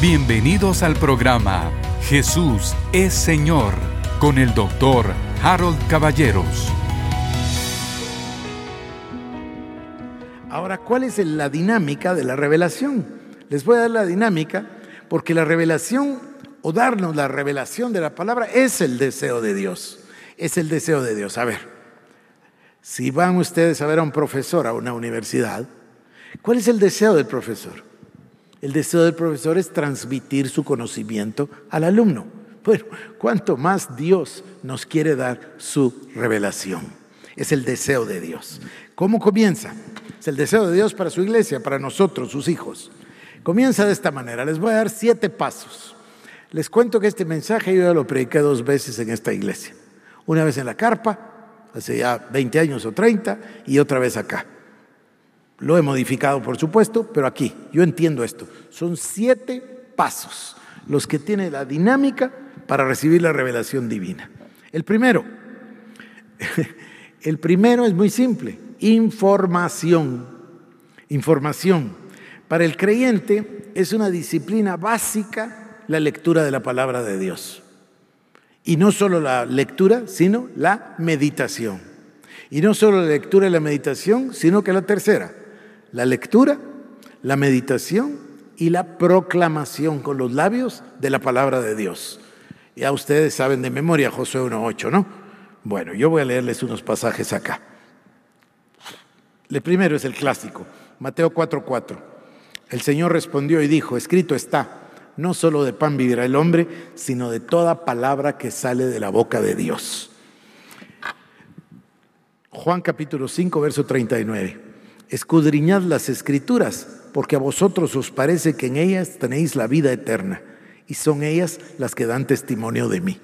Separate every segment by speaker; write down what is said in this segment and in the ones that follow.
Speaker 1: Bienvenidos al programa Jesús es Señor con el doctor Harold Caballeros.
Speaker 2: Ahora, ¿cuál es la dinámica de la revelación? Les voy a dar la dinámica porque la revelación o darnos la revelación de la palabra es el deseo de Dios. Es el deseo de Dios. A ver, si van ustedes a ver a un profesor a una universidad, ¿cuál es el deseo del profesor? El deseo del profesor es transmitir su conocimiento al alumno. Bueno, cuanto más Dios nos quiere dar su revelación. Es el deseo de Dios. ¿Cómo comienza? Es el deseo de Dios para su iglesia, para nosotros, sus hijos. Comienza de esta manera. Les voy a dar siete pasos. Les cuento que este mensaje yo ya lo prediqué dos veces en esta iglesia. Una vez en la carpa, hace ya 20 años o 30, y otra vez acá. Lo he modificado, por supuesto, pero aquí, yo entiendo esto. Son siete pasos los que tiene la dinámica para recibir la revelación divina. El primero, el primero es muy simple, información. Información. Para el creyente es una disciplina básica la lectura de la palabra de Dios. Y no solo la lectura, sino la meditación. Y no solo la lectura y la meditación, sino que la tercera, la lectura, la meditación y la proclamación con los labios de la palabra de Dios. Ya ustedes saben de memoria Josué 1.8, ¿no? Bueno, yo voy a leerles unos pasajes acá. El primero es el clásico, Mateo 4.4. El Señor respondió y dijo, escrito está, no solo de pan vivirá el hombre, sino de toda palabra que sale de la boca de Dios. Juan capítulo 5, verso 39 escudriñad las escrituras, porque a vosotros os parece que en ellas tenéis la vida eterna, y son ellas las que dan testimonio de mí.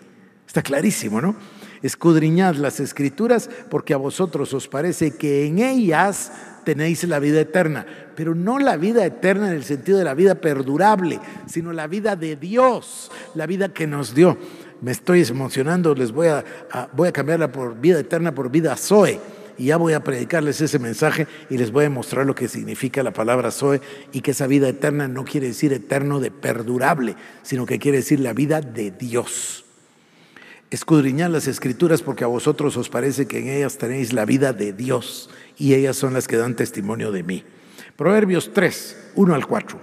Speaker 2: Está clarísimo, ¿no? Escudriñad las escrituras, porque a vosotros os parece que en ellas tenéis la vida eterna, pero no la vida eterna en el sentido de la vida perdurable, sino la vida de Dios, la vida que nos dio. Me estoy emocionando, les voy a, voy a cambiarla por vida eterna por vida Zoe y ya voy a predicarles ese mensaje y les voy a mostrar lo que significa la palabra Zoe y que esa vida eterna no quiere decir eterno de perdurable, sino que quiere decir la vida de Dios. Escudriñad las escrituras porque a vosotros os parece que en ellas tenéis la vida de Dios y ellas son las que dan testimonio de mí. Proverbios 3, 1 al 4.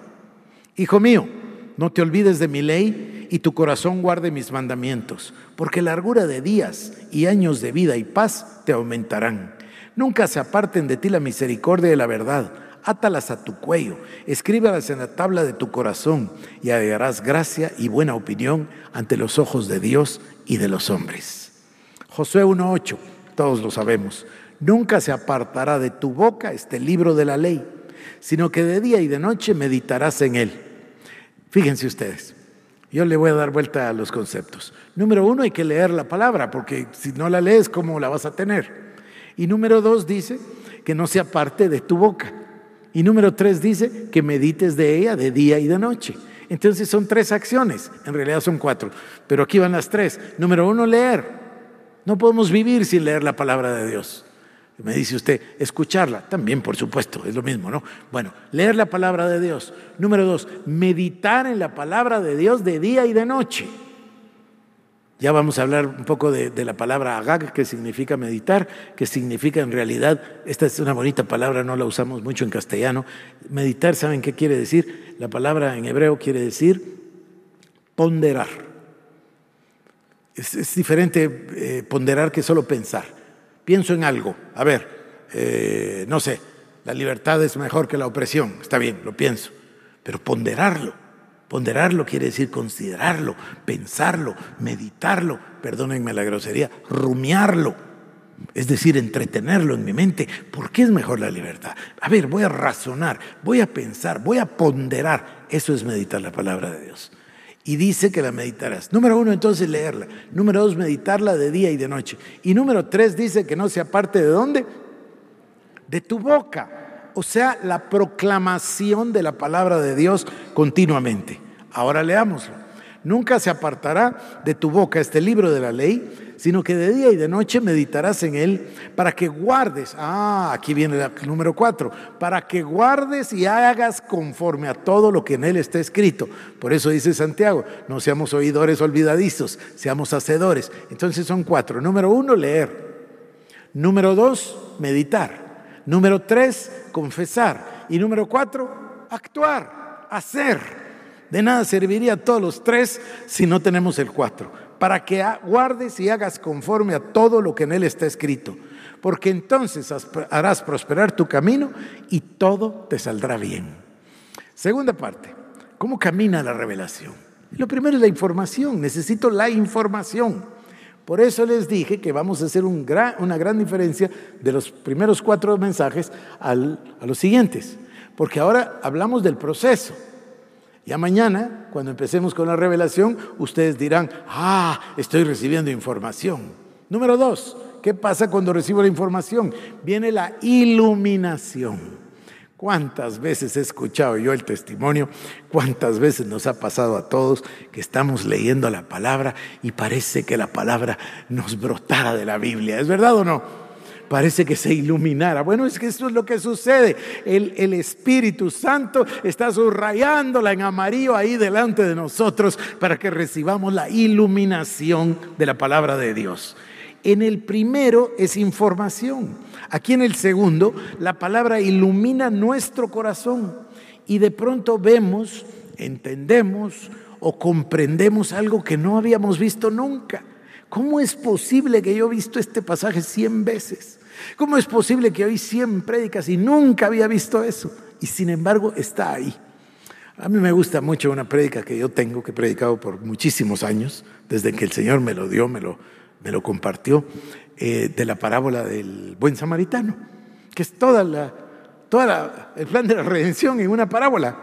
Speaker 2: Hijo mío, no te olvides de mi ley y tu corazón guarde mis mandamientos, porque largura de días y años de vida y paz te aumentarán. Nunca se aparten de ti la misericordia y la verdad. Átalas a tu cuello, escríbalas en la tabla de tu corazón y hallarás gracia y buena opinión ante los ojos de Dios y de los hombres. Josué 1.8, todos lo sabemos. Nunca se apartará de tu boca este libro de la ley, sino que de día y de noche meditarás en él. Fíjense ustedes, yo le voy a dar vuelta a los conceptos. Número uno, hay que leer la palabra, porque si no la lees, ¿cómo la vas a tener? Y número dos dice que no sea parte de tu boca. Y número tres dice que medites de ella de día y de noche. Entonces son tres acciones, en realidad son cuatro, pero aquí van las tres. Número uno, leer. No podemos vivir sin leer la palabra de Dios. Me dice usted, escucharla, también por supuesto, es lo mismo, ¿no? Bueno, leer la palabra de Dios. Número dos, meditar en la palabra de Dios de día y de noche. Ya vamos a hablar un poco de, la palabra agag, que significa meditar, que significa en realidad, esta es una bonita palabra, no la usamos mucho en castellano. Meditar, ¿saben qué quiere decir? La palabra en hebreo quiere decir ponderar. Es, diferente eh, ponderar que solo pensar. Pienso en algo, a ver, eh, no sé, la libertad es mejor que la opresión, está bien, lo pienso, pero ponderarlo Ponderarlo quiere decir considerarlo, pensarlo, meditarlo, perdónenme la grosería, rumiarlo. Es decir, entretenerlo en mi mente. ¿Por qué es mejor la libertad? A ver, voy a razonar, voy a pensar, voy a ponderar. Eso es meditar la palabra de Dios. Y dice que la meditarás. Número uno, entonces leerla. Número dos, meditarla de día y de noche. Y número tres, dice que no sea parte de dónde? De tu boca o sea, la proclamación de la palabra de Dios continuamente. Ahora leámoslo. Nunca se apartará de tu boca este libro de la ley, sino que de día y de noche meditarás en él para que guardes, ah, aquí viene el número cuatro, para que guardes y hagas conforme a todo lo que en él está escrito. Por eso dice Santiago, no seamos oidores olvidadizos, seamos hacedores. Entonces son cuatro. Número uno, leer. Número dos, meditar. Número tres, confesar. Y número cuatro, actuar, hacer. De nada serviría todos los tres si no tenemos el cuatro, para que guardes y hagas conforme a todo lo que en él está escrito, porque entonces harás prosperar tu camino y todo te saldrá bien. Segunda parte, ¿cómo camina la revelación? Lo primero es la información, necesito la información. Por eso les dije que vamos a hacer una gran diferencia de los primeros cuatro mensajes a los siguientes, porque ahora hablamos del proceso. Ya mañana, cuando empecemos con la revelación, ustedes dirán, ah, estoy recibiendo información. Número dos, ¿qué pasa cuando recibo la información? Viene la iluminación. ¿Cuántas veces he escuchado yo el testimonio? ¿Cuántas veces nos ha pasado a todos que estamos leyendo la palabra y parece que la palabra nos brotara de la Biblia? ¿Es verdad o no? Parece que se iluminara. Bueno, es que eso es lo que sucede. El, Espíritu Santo está subrayándola en amarillo ahí delante de nosotros para que recibamos la iluminación de la palabra de Dios. En el primero es información. Aquí en el segundo, la palabra ilumina nuestro corazón y de pronto vemos, entendemos o comprendemos algo que no habíamos visto nunca. ¿Cómo es posible que yo he visto este pasaje cien veces? ¿Cómo es posible que hoy 100 prédicas y nunca había visto eso? Y sin embargo está ahí. A mí me gusta mucho una prédica que yo tengo, que he predicado por muchísimos años, desde que el Señor me lo dio, me lo, me lo compartió, eh, de la parábola del buen samaritano, que es toda la, toda el plan de la redención en una parábola.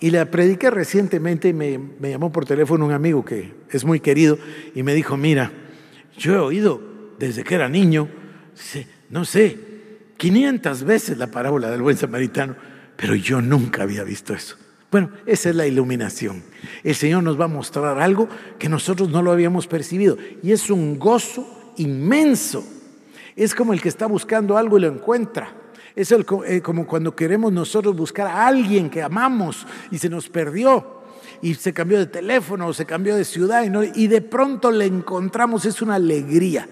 Speaker 2: Y la prediqué recientemente y me, me llamó por teléfono un amigo que es muy querido y me dijo, mira, yo he oído desde que era niño, no sé, 500 veces la parábola del buen samaritano, pero yo nunca había visto eso. Bueno, esa es la iluminación. El Señor nos va a mostrar algo que nosotros no lo habíamos percibido y es un gozo inmenso. Es como el que está buscando algo y lo encuentra. Es eh, como cuando queremos nosotros buscar a alguien que amamos y se nos perdió y se cambió de teléfono o se cambió de ciudad y de pronto le encontramos. Es una alegría.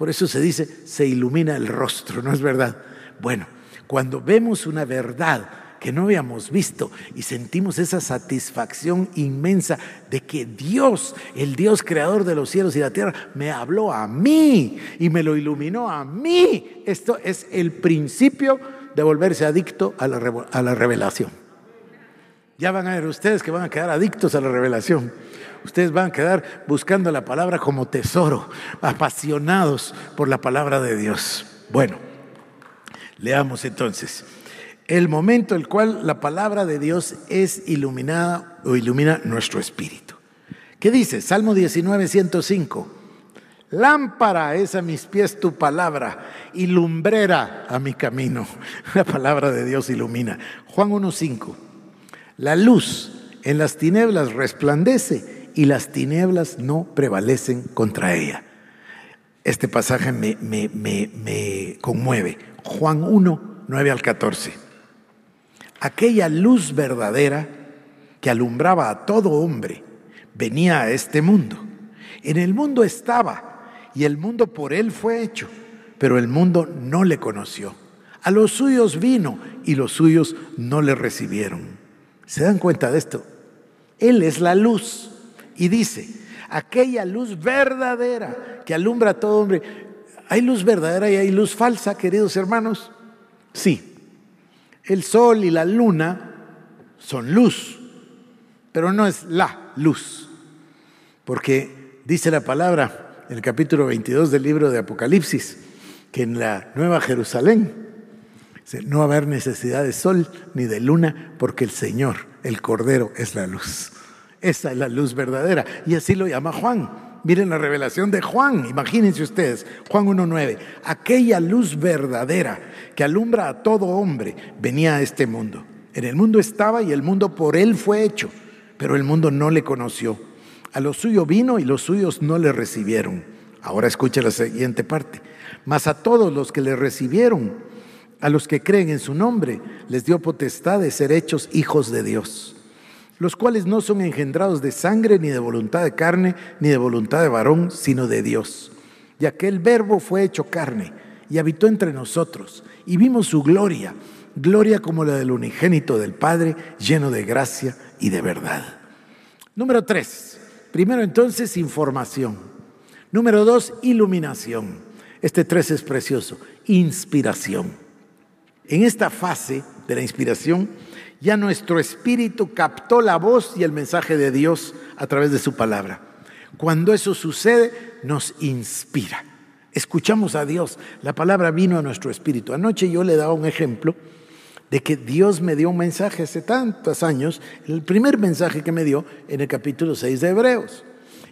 Speaker 2: Por eso se dice, se ilumina el rostro, ¿no es verdad? Bueno, cuando vemos una verdad que no habíamos visto y sentimos esa satisfacción inmensa de que Dios, el Dios creador de los cielos y la tierra, me habló a mí y me lo iluminó a mí. Esto es el principio de volverse adicto a la, a la revelación. Ya van a ver ustedes que van a quedar adictos a la revelación. Ustedes van a quedar buscando la palabra como tesoro, apasionados por la palabra de Dios. Bueno, leamos entonces. El momento en el cual la palabra de Dios es iluminada o ilumina nuestro espíritu. ¿Qué dice? Salmo 19, 105. Lámpara es a mis pies tu palabra y lumbrera a mi camino. La palabra de Dios ilumina. Juan 1.5. La luz en las tinieblas resplandece y las tinieblas no prevalecen contra ella. Este pasaje me, me, conmueve. Juan 1, 9 al 14. Aquella luz verdadera que alumbraba a todo hombre venía a este mundo. En el mundo estaba y el mundo por él fue hecho, pero el mundo no le conoció. A los suyos vino y los suyos no le recibieron. ¿Se dan cuenta de esto? Él es la luz y dice, aquella luz verdadera que alumbra a todo hombre. ¿Hay luz verdadera y hay luz falsa, queridos hermanos? Sí. El sol y la luna son luz, pero no es la luz. Porque dice la palabra en el capítulo 22 del libro de Apocalipsis, que en la Nueva Jerusalén no va a haber necesidad de sol ni de luna, porque el Señor, el Cordero, es la luz. Esa es la luz verdadera. Y así lo llama Juan. Miren la revelación de Juan, imagínense ustedes, Juan 1.9, aquella luz verdadera que alumbra a todo hombre venía a este mundo. En el mundo estaba y el mundo por él fue hecho, pero el mundo no le conoció. A lo suyo vino y los suyos no le recibieron. Ahora escucha la siguiente parte. Mas a todos los que le recibieron, a los que creen en su nombre, les dio potestad de ser hechos hijos de Dios, los cuales no son engendrados de sangre, ni de voluntad de carne, ni de voluntad de varón, sino de Dios. Y aquel verbo fue hecho carne y habitó entre nosotros, y vimos su gloria, gloria como la del unigénito del Padre, lleno de gracia y de verdad. Número tres. Primero entonces, información. Número dos, iluminación. Este tres es precioso, inspiración. En esta fase de la inspiración, ya nuestro espíritu captó la voz y el mensaje de Dios a través de su palabra. Cuando eso sucede, nos inspira. Escuchamos a Dios. La palabra vino a nuestro espíritu. Anoche yo le daba un ejemplo de que Dios me dio un mensaje hace tantos años, el primer mensaje que me dio en el capítulo 6 de Hebreos.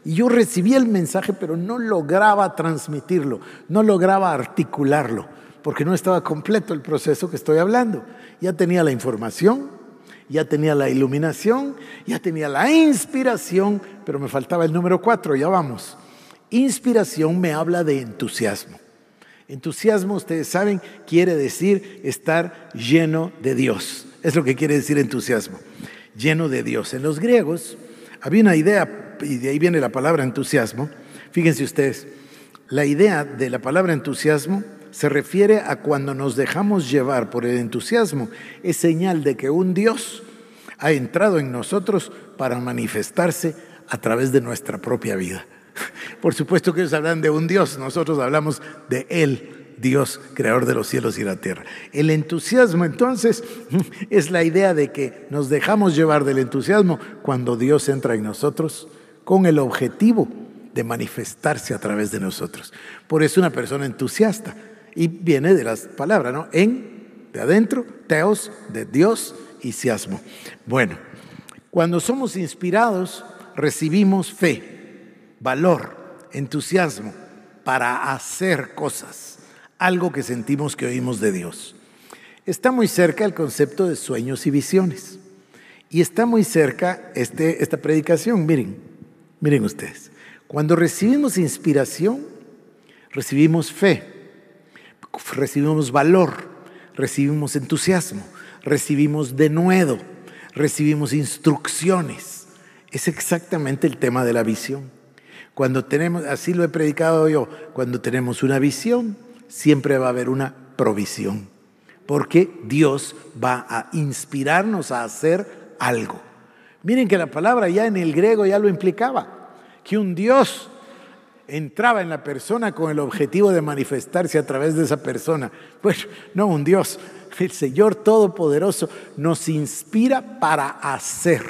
Speaker 2: Y yo recibí el mensaje, pero no lograba transmitirlo, no lograba articularlo, porque no estaba completo el proceso que estoy hablando. Ya tenía la información, ya tenía la iluminación, ya tenía la inspiración, pero me faltaba el número cuatro, ya vamos. Inspiración me habla de entusiasmo. Entusiasmo, ustedes saben, quiere decir estar lleno de Dios. Es lo que quiere decir entusiasmo. Lleno de Dios. En los griegos había una idea, y de ahí viene la palabra entusiasmo. Fíjense ustedes, la idea de la palabra entusiasmo se refiere a cuando nos dejamos llevar por el entusiasmo. Es señal de que un Dios ha entrado en nosotros para manifestarse a través de nuestra propia vida. Por supuesto que ellos hablan de un Dios, nosotros hablamos de Él, Dios, creador de los cielos y la tierra. El entusiasmo entonces es la idea de que nos dejamos llevar del entusiasmo cuando Dios entra en nosotros con el objetivo de manifestarse a través de nosotros. Por eso una persona entusiasta, y viene de las palabras, ¿no? En, de adentro, teos, de Dios y siasmo. Bueno, cuando somos inspirados, recibimos fe valor, entusiasmo para hacer cosas, algo que sentimos que oímos de Dios. Está muy cerca el concepto de sueños y visiones. Y está muy cerca este, esta predicación. Miren, miren ustedes. Cuando recibimos inspiración, recibimos fe, recibimos valor, recibimos entusiasmo, recibimos denuedo, recibimos instrucciones. Es exactamente el tema de la visión. Cuando tenemos, así lo he predicado yo, cuando tenemos una visión, siempre va a haber una provisión, porque Dios va a inspirarnos a hacer algo. Miren que la palabra ya en el griego ya lo implicaba, que un Dios entraba en la persona con el objetivo de manifestarse a través de esa persona. Pues no un Dios, el Señor Todopoderoso nos inspira para hacer.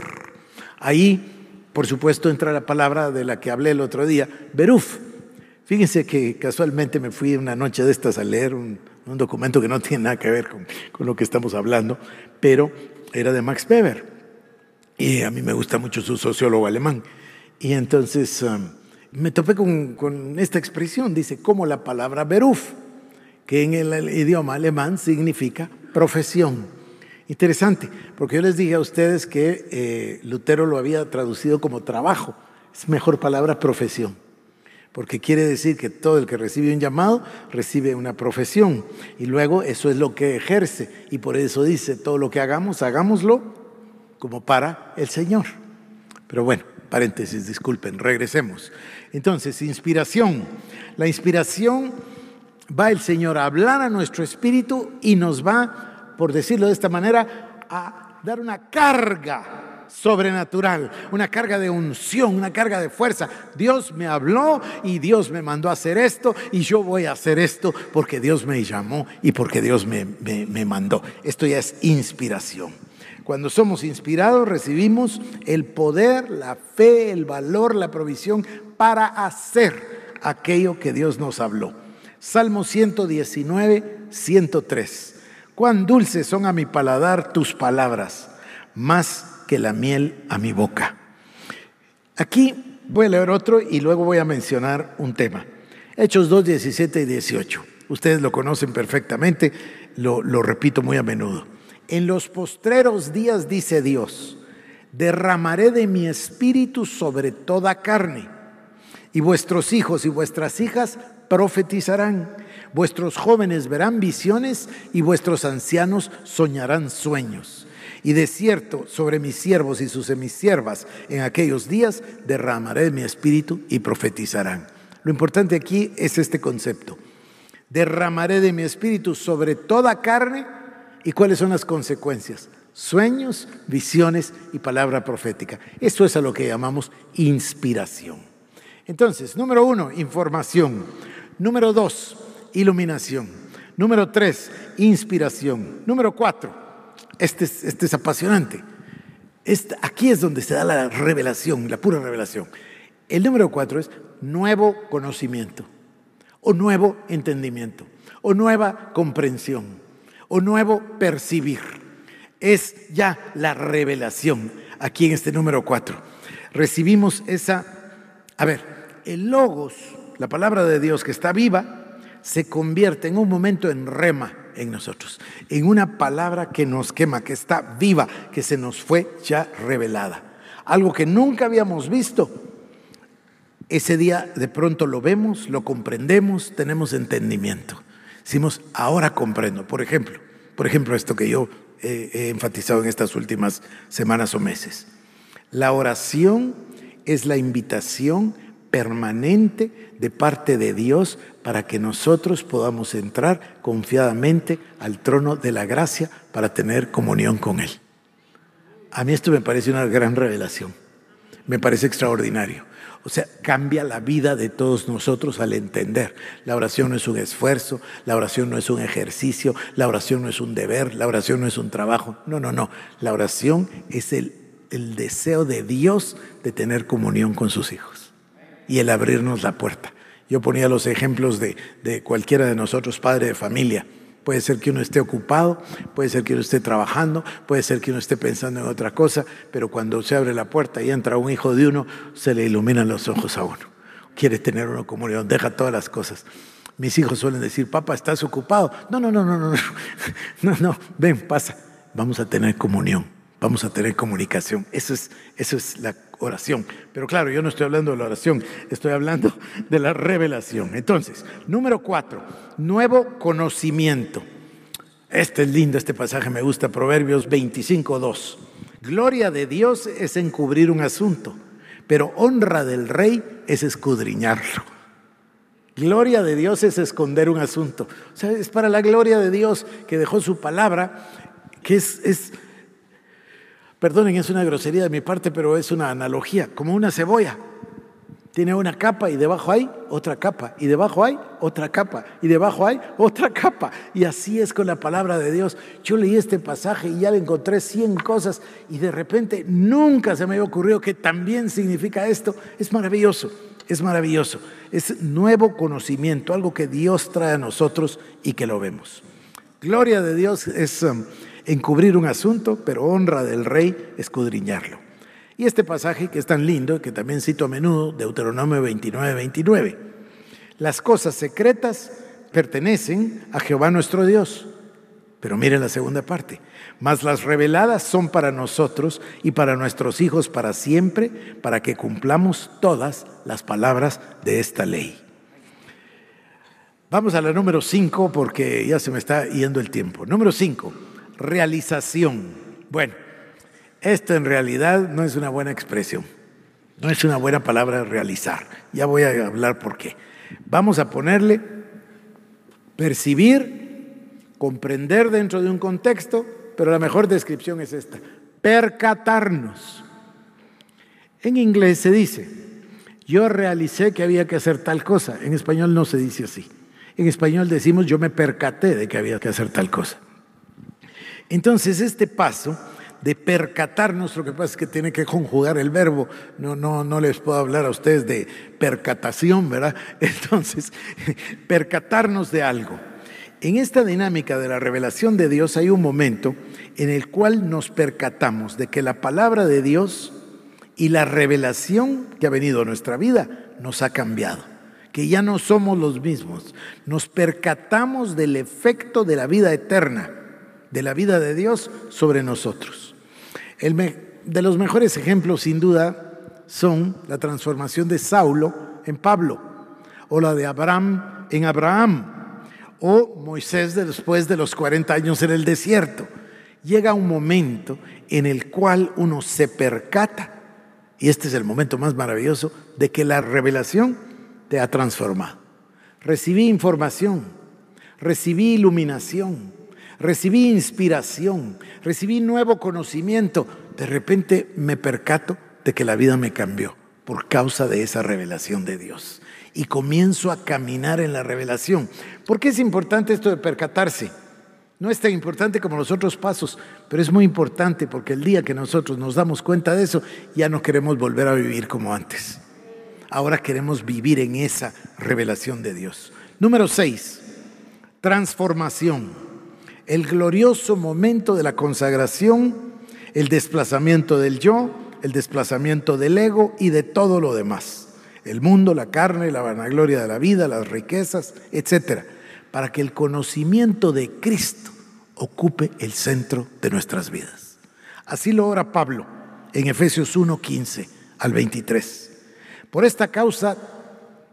Speaker 2: Ahí por supuesto entra la palabra de la que hablé el otro día, Beruf. Fíjense que casualmente me fui una noche de estas a leer un, documento que no tiene nada que ver con, lo que estamos hablando, pero era de Max Weber. Y a mí me gusta mucho su sociólogo alemán. Y entonces um, me topé con, esta expresión, dice, como la palabra Beruf, que en el idioma alemán significa profesión. Interesante, porque yo les dije a ustedes que eh, Lutero lo había traducido como trabajo. Es mejor palabra profesión, porque quiere decir que todo el que recibe un llamado recibe una profesión y luego eso es lo que ejerce y por eso dice, todo lo que hagamos, hagámoslo como para el Señor. Pero bueno, paréntesis, disculpen, regresemos. Entonces, inspiración. La inspiración va el Señor a hablar a nuestro espíritu y nos va por decirlo de esta manera, a dar una carga sobrenatural, una carga de unción, una carga de fuerza. Dios me habló y Dios me mandó a hacer esto y yo voy a hacer esto porque Dios me llamó y porque Dios me, me mandó. Esto ya es inspiración. Cuando somos inspirados recibimos el poder, la fe, el valor, la provisión para hacer aquello que Dios nos habló. Salmo 119, 103. Cuán dulces son a mi paladar tus palabras, más que la miel a mi boca. Aquí voy a leer otro y luego voy a mencionar un tema. Hechos 2, 17 y 18. Ustedes lo conocen perfectamente, lo, lo repito muy a menudo. En los postreros días, dice Dios, derramaré de mi espíritu sobre toda carne Y vuestros hijos y vuestras hijas profetizarán. Vuestros jóvenes verán visiones y vuestros ancianos soñarán sueños. Y de cierto, sobre mis siervos y sus semisiervas en aquellos días derramaré mi espíritu y profetizarán. Lo importante aquí es este concepto. Derramaré de mi espíritu sobre toda carne. ¿Y cuáles son las consecuencias? Sueños, visiones y palabra profética. Eso es a lo que llamamos inspiración. Entonces, número uno, información. Número dos, iluminación. Número tres, inspiración. Número cuatro, este es, este es apasionante. Aquí es donde se da la revelación, la pura revelación. El número cuatro es nuevo conocimiento, o nuevo entendimiento, o nueva comprensión, o nuevo percibir. Es ya la revelación aquí en este número cuatro. Recibimos esa, a ver, el logos, la palabra de Dios que está viva, se convierte en un momento en rema en nosotros, en una palabra que nos quema, que está viva, que se nos fue ya revelada. Algo que nunca habíamos visto. Ese día de pronto lo vemos, lo comprendemos, tenemos entendimiento. Decimos, ahora comprendo. Por ejemplo, por ejemplo, esto que yo he enfatizado en estas últimas semanas o meses. La oración es la invitación permanente de parte de Dios para que nosotros podamos entrar confiadamente al trono de la gracia para tener comunión con Él. A mí esto me parece una gran revelación, me parece extraordinario. O sea, cambia la vida de todos nosotros al entender. La oración no es un esfuerzo, la oración no es un ejercicio, la oración no es un deber, la oración no es un trabajo. No, no, no. La oración es el, el deseo de Dios de tener comunión con sus hijos y el abrirnos la puerta. Yo ponía los ejemplos de, cualquiera de nosotros, padre de familia. Puede ser que uno esté ocupado, puede ser que uno esté trabajando, puede ser que uno esté pensando en otra cosa, pero cuando se abre la puerta y entra un hijo de uno, se le iluminan los ojos a uno. Quiere tener uno comunión, deja todas las cosas. Mis hijos suelen decir, papá, ¿estás ocupado? No, no, no, no, no, no, no, ven, pasa. Vamos a tener comunión, vamos a tener comunicación. Eso es, eso es la oración. Pero claro, yo no estoy hablando de la oración, estoy hablando de la revelación. Entonces, número cuatro, nuevo conocimiento. Este es lindo, este pasaje me gusta, Proverbios 25, 2. Gloria de Dios es encubrir un asunto, pero honra del rey es escudriñarlo. Gloria de Dios es esconder un asunto. O sea, es para la gloria de Dios que dejó su palabra, que es, es Perdonen, es una grosería de mi parte, pero es una analogía, como una cebolla. Tiene una capa y debajo hay otra capa, y debajo hay otra capa, y debajo hay otra capa. Y así es con la palabra de Dios. Yo leí este pasaje y ya le encontré 100 cosas y de repente nunca se me había ocurrido que también significa esto. Es maravilloso, es maravilloso. Es nuevo conocimiento, algo que Dios trae a nosotros y que lo vemos. Gloria de Dios es... Um, encubrir un asunto, pero honra del rey escudriñarlo. Y este pasaje que es tan lindo, que también cito a menudo, Deuteronomio 29, 29. Las cosas secretas pertenecen a Jehová nuestro Dios. Pero miren la segunda parte. Mas las reveladas son para nosotros y para nuestros hijos para siempre, para que cumplamos todas las palabras de esta ley. Vamos a la número 5 porque ya se me está yendo el tiempo. Número 5 realización. Bueno, esto en realidad no es una buena expresión, no es una buena palabra realizar. Ya voy a hablar por qué. Vamos a ponerle percibir, comprender dentro de un contexto, pero la mejor descripción es esta, percatarnos. En inglés se dice, yo realicé que había que hacer tal cosa. En español no se dice así. En español decimos, yo me percaté de que había que hacer tal cosa. Entonces, este paso de percatarnos, lo que pasa es que tiene que conjugar el verbo, no, no, no les puedo hablar a ustedes de percatación, ¿verdad? Entonces, percatarnos de algo. En esta dinámica de la revelación de Dios hay un momento en el cual nos percatamos de que la palabra de Dios y la revelación que ha venido a nuestra vida nos ha cambiado, que ya no somos los mismos. Nos percatamos del efecto de la vida eterna de la vida de Dios sobre nosotros. El de los mejores ejemplos, sin duda, son la transformación de Saulo en Pablo, o la de Abraham en Abraham, o Moisés después de los 40 años en el desierto. Llega un momento en el cual uno se percata, y este es el momento más maravilloso, de que la revelación te ha transformado. Recibí información, recibí iluminación, recibí inspiración, recibí nuevo conocimiento. De repente me percato de que la vida me cambió por causa de esa revelación de Dios. Y comienzo a caminar en la revelación. ¿Por qué es importante esto de percatarse? No es tan importante como los otros pasos, pero es muy importante porque el día que nosotros nos damos cuenta de eso, ya no queremos volver a vivir como antes. Ahora queremos vivir en esa revelación de Dios. Número 6, transformación. El glorioso momento de la consagración, el desplazamiento del yo, el desplazamiento del ego y de todo lo demás. El mundo, la carne, la vanagloria de la vida, las riquezas, etcétera, para que el conocimiento de Cristo ocupe el centro de nuestras vidas. Así lo ora Pablo en Efesios 1, 15 al 23. Por esta causa,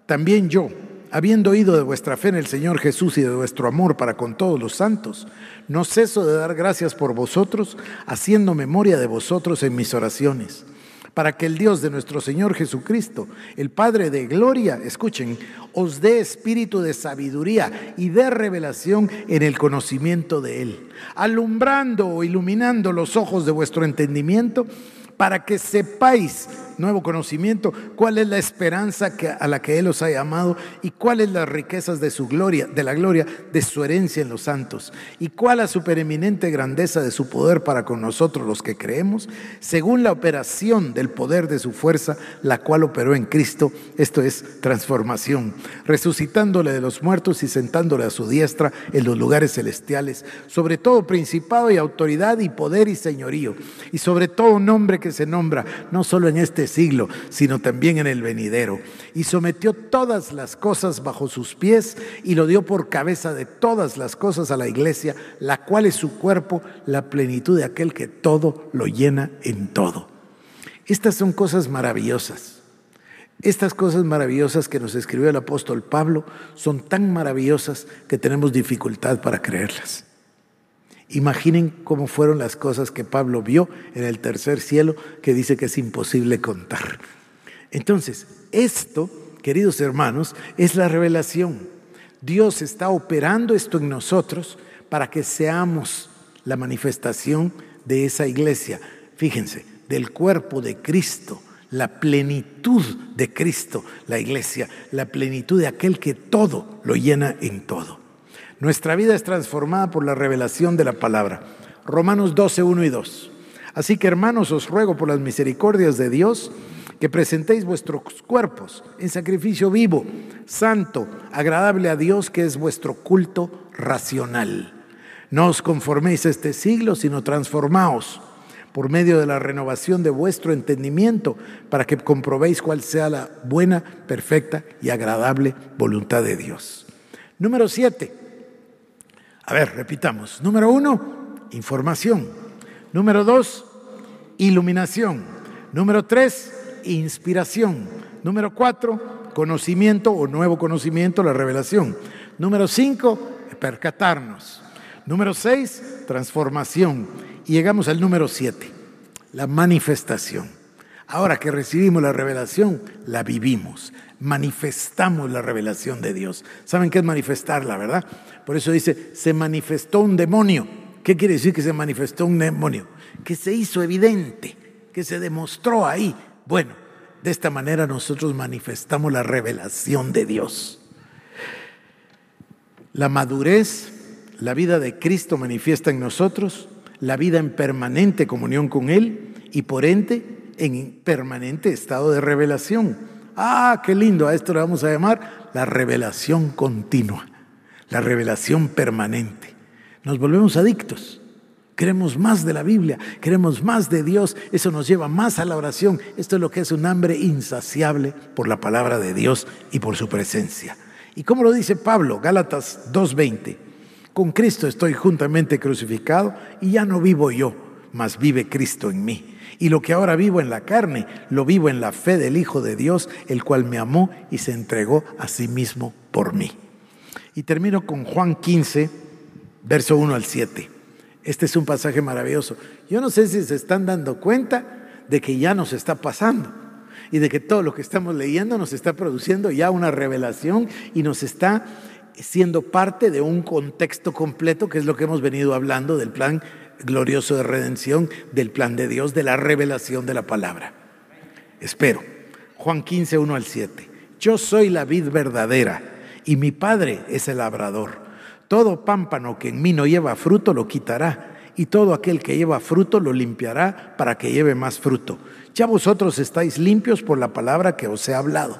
Speaker 2: también yo, habiendo oído de vuestra fe en el Señor Jesús y de vuestro amor para con todos los santos, no ceso de dar gracias por vosotros, haciendo memoria de vosotros en mis oraciones, para que el Dios de nuestro Señor Jesucristo, el Padre de gloria, escuchen, os dé espíritu de sabiduría y de revelación en el conocimiento de Él, alumbrando o iluminando los ojos de vuestro entendimiento, para que sepáis nuevo conocimiento, cuál es la esperanza a la que Él os ha llamado y cuáles las riquezas de su gloria, de la gloria de su herencia en los santos. Y cuál la supereminente grandeza de su poder para con nosotros los que creemos, según la operación del poder de su fuerza, la cual operó en Cristo, esto es transformación, resucitándole de los muertos y sentándole a su diestra en los lugares celestiales, sobre todo principado y autoridad y poder y señorío, y sobre todo nombre que se nombra, no solo en este siglo, sino también en el venidero. Y sometió todas las cosas bajo sus pies y lo dio por cabeza de todas las cosas a la iglesia, la cual es su cuerpo, la plenitud de aquel que todo lo llena en todo. Estas son cosas maravillosas. Estas cosas maravillosas que nos escribió el apóstol Pablo son tan maravillosas que tenemos dificultad para creerlas. Imaginen cómo fueron las cosas que Pablo vio en el tercer cielo, que dice que es imposible contar. Entonces, esto, queridos hermanos, es la revelación. Dios está operando esto en nosotros para que seamos la manifestación de esa iglesia. Fíjense, del cuerpo de Cristo, la plenitud de Cristo, la iglesia, la plenitud de aquel que todo lo llena en todo. Nuestra vida es transformada por la revelación de la palabra. Romanos 12, 1 y 2. Así que hermanos, os ruego por las misericordias de Dios que presentéis vuestros cuerpos en sacrificio vivo, santo, agradable a Dios, que es vuestro culto racional. No os conforméis a este siglo, sino transformaos por medio de la renovación de vuestro entendimiento, para que comprobéis cuál sea la buena, perfecta y agradable voluntad de Dios. Número 7. A ver, repitamos. Número uno, información. Número dos, iluminación. Número tres, inspiración. Número cuatro, conocimiento o nuevo conocimiento, la revelación. Número cinco, percatarnos. Número seis, transformación. Y llegamos al número siete, la manifestación. Ahora que recibimos la revelación, la vivimos, manifestamos la revelación de Dios. ¿Saben qué es manifestarla, verdad? Por eso dice, se manifestó un demonio. ¿Qué quiere decir que se manifestó un demonio? Que se hizo evidente, que se demostró ahí. Bueno, de esta manera nosotros manifestamos la revelación de Dios. La madurez, la vida de Cristo manifiesta en nosotros, la vida en permanente comunión con Él y por ende en permanente estado de revelación. Ah, qué lindo, a esto le vamos a llamar la revelación continua, la revelación permanente. Nos volvemos adictos. Queremos más de la Biblia, queremos más de Dios, eso nos lleva más a la oración. Esto es lo que es un hambre insaciable por la palabra de Dios y por su presencia. ¿Y como lo dice Pablo, Gálatas 2:20? Con Cristo estoy juntamente crucificado y ya no vivo yo, mas vive Cristo en mí. Y lo que ahora vivo en la carne, lo vivo en la fe del Hijo de Dios, el cual me amó y se entregó a sí mismo por mí. Y termino con Juan 15, verso 1 al 7. Este es un pasaje maravilloso. Yo no sé si se están dando cuenta de que ya nos está pasando y de que todo lo que estamos leyendo nos está produciendo ya una revelación y nos está siendo parte de un contexto completo, que es lo que hemos venido hablando del plan glorioso de redención, del plan de Dios, de la revelación de la palabra. Espero. Juan 15, 1 al 7. Yo soy la vid verdadera y mi Padre es el labrador. Todo pámpano que en mí no lleva fruto lo quitará y todo aquel que lleva fruto lo limpiará para que lleve más fruto. Ya vosotros estáis limpios por la palabra que os he hablado.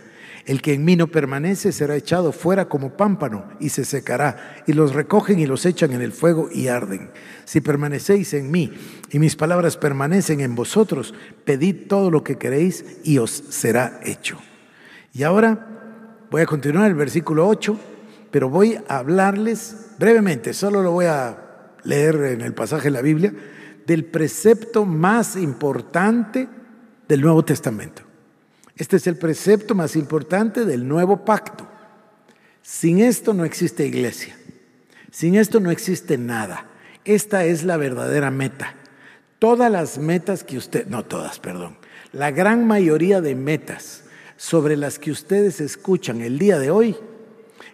Speaker 2: El que en mí no permanece será echado fuera como pámpano y se secará, y los recogen y los echan en el fuego y arden. Si permanecéis en mí y mis palabras permanecen en vosotros, pedid todo lo que queréis y os será hecho. Y ahora voy a continuar el versículo 8, pero voy a hablarles brevemente, solo lo voy a leer en el pasaje de la Biblia, del precepto más importante del Nuevo Testamento. Este es el precepto más importante del nuevo pacto. Sin esto no existe iglesia. Sin esto no existe nada. Esta es la verdadera meta. Todas las metas que usted, no todas, perdón, la gran mayoría de metas sobre las que ustedes escuchan el día de hoy,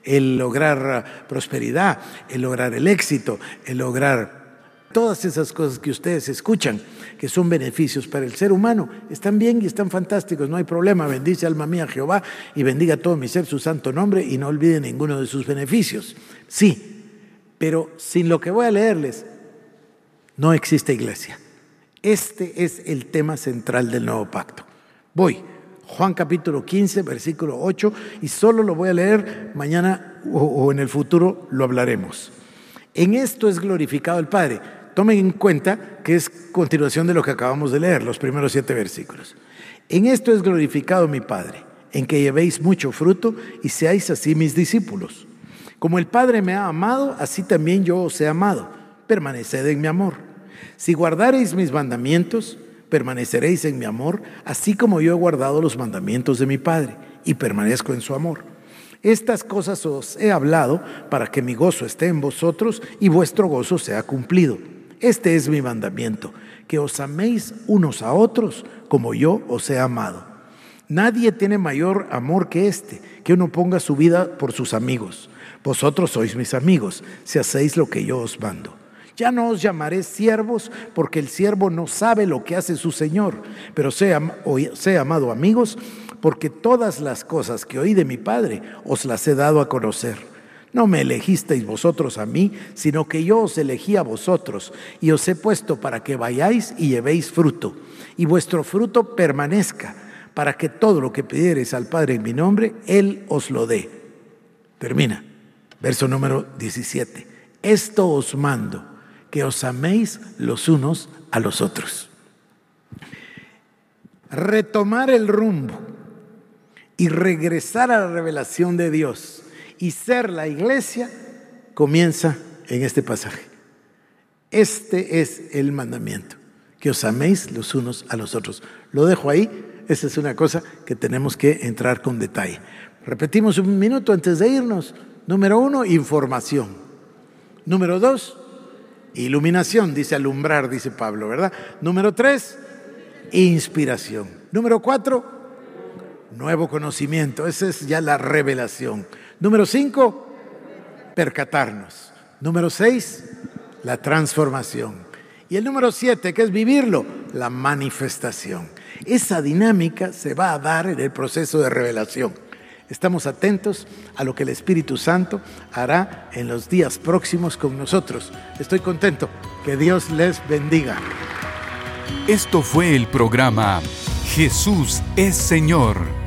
Speaker 2: el lograr prosperidad, el lograr el éxito, el lograr Todas esas cosas que ustedes escuchan, que son beneficios para el ser humano, están bien y están fantásticos, no hay problema. Bendice alma mía Jehová y bendiga todo mi ser su santo nombre y no olvide ninguno de sus beneficios. Sí, pero sin lo que voy a leerles, no existe iglesia. Este es el tema central del nuevo pacto. Voy, Juan capítulo 15, versículo 8, y solo lo voy a leer mañana o en el futuro lo hablaremos. En esto es glorificado el Padre Tomen en cuenta que es continuación de lo que acabamos de leer, los primeros siete versículos. En esto es glorificado mi Padre, en que llevéis mucho fruto y seáis así mis discípulos. Como el Padre me ha amado, así también yo os he amado. Permaneced en mi amor. Si guardareis mis mandamientos, permaneceréis en mi amor, así como yo he guardado los mandamientos de mi Padre y permanezco en su amor. Estas cosas os he hablado para que mi gozo esté en vosotros y vuestro gozo sea cumplido. Este es mi mandamiento, que os améis unos a otros como yo os he amado. Nadie tiene mayor amor que este, que uno ponga su vida por sus amigos. Vosotros sois mis amigos, si hacéis lo que yo os mando. Ya no os llamaré siervos, porque el siervo no sabe lo que hace su Señor, pero sé, sé amado amigos, porque todas las cosas que oí de mi Padre os las he dado a conocer. No me elegisteis vosotros a mí, sino que yo os elegí a vosotros y os he puesto para que vayáis y llevéis fruto, y vuestro fruto permanezca, para que todo lo que pidiereis al Padre en mi nombre, Él os lo dé. Termina. Verso número 17. Esto os mando, que os améis los unos a los otros. Retomar el rumbo y regresar a la revelación de Dios y ser la iglesia comienza en este pasaje. Este es el mandamiento, que os améis los unos a los otros. Lo dejo ahí, esa es una cosa que tenemos que entrar con detalle. Repetimos un minuto antes de irnos. Número uno, información. Número dos, iluminación, dice alumbrar, dice Pablo, ¿verdad? Número tres, inspiración. Número cuatro, nuevo conocimiento. Esa es ya la revelación. Número cinco, percatarnos. Número seis, la transformación. Y el número siete, que es vivirlo, la manifestación. Esa dinámica se va a dar en el proceso de revelación. Estamos atentos a lo que el Espíritu Santo hará en los días próximos con nosotros. Estoy contento. Que Dios les bendiga.
Speaker 1: Esto fue el programa Jesús es Señor